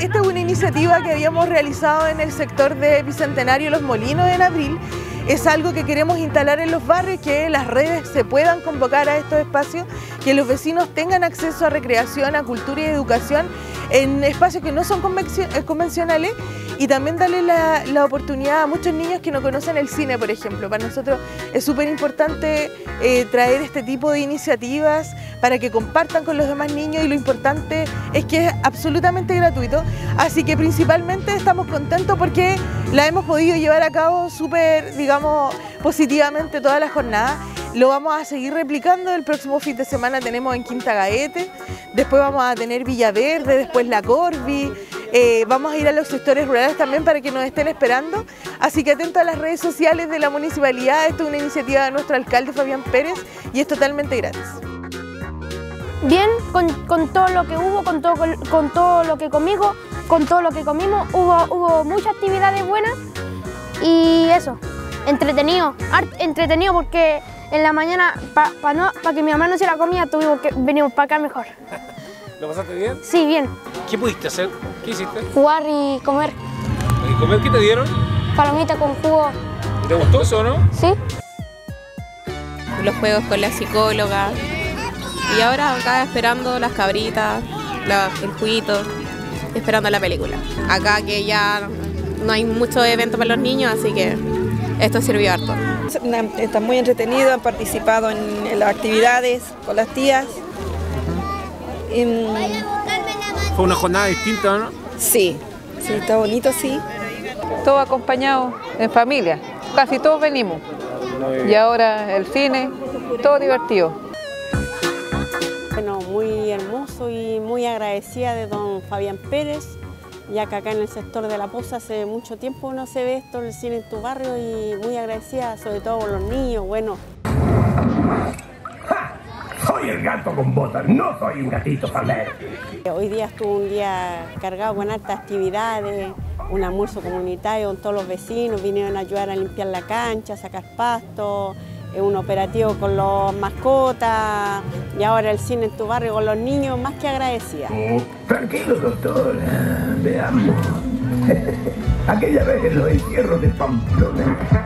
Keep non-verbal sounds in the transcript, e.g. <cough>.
Esta es una iniciativa que habíamos realizado en el sector de Bicentenario Los Molinos en abril. Es algo que queremos instalar en los barrios, que las redes se puedan convocar a estos espacios, que los vecinos tengan acceso a recreación, a cultura y educación en espacios que no son eh, convencionales y también darle la, oportunidad a muchos niños que no conocen el cine, por ejemplo. Para nosotros es súper importante eh, traer este tipo de iniciativas para que compartan con los demás niños y lo importante es que es absolutamente gratuito. Así que principalmente estamos contentos porque la hemos podido llevar a cabo súper, digamos, positivamente toda la jornada. Lo vamos a seguir replicando, el próximo fin de semana tenemos en Quinta Gaete, después vamos a tener Villaverde, después La Corvi, eh, vamos a ir a los sectores rurales también para que nos estén esperando, así que atento a las redes sociales de la municipalidad, esto es una iniciativa de nuestro alcalde Fabián Pérez y es totalmente gratis. Bien, con, todo lo que hubo, con todo, con, todo lo que comimos, con todo lo que comimos, hubo, hubo muchas actividades buenas y eso, entretenido, entretenido porque en la mañana, para no, que mi mamá no se la comía, tuvimos que venimos para acá mejor. ¿Lo pasaste bien? Sí, bien. ¿Qué pudiste hacer? ¿Qué hiciste? Jugar y comer. ¿Y comer qué te dieron? Palomita con jugo. ¿Te gustó eso, no? Sí. Los juegos con la psicóloga. Y ahora acá esperando las cabritas, el juguito, esperando la película. Acá que ya no hay mucho evento para los niños, así que esto sirvió harto. Están muy entretenidos, han participado en, las actividades con las tías. Fue una jornada distinta, ¿no? Sí, sí, está bonito, sí. Todo acompañado en familia, casi todos venimos. Y ahora el cine, todo divertido. Bueno, muy hermoso y muy agradecida de don Fabián Pérez, ya que acá en el sector de La Poza hace mucho tiempo no se ve esto, el cine en tu barrio y muy agradecida sobre todo por los niños, bueno. Soy el gato con botas, no soy un gatito palero. Hoy día estuvo un día cargado con altas actividades, un almuerzo comunitario con todos los vecinos, vinieron a ayudar a limpiar la cancha, a sacar pasto, un operativo con los mascotas y ahora el cine en tu barrio con los niños, más que agradecida. Oh, tranquilo, doctor, veamos. <laughs> Aquella vez en los encierros de Pamplona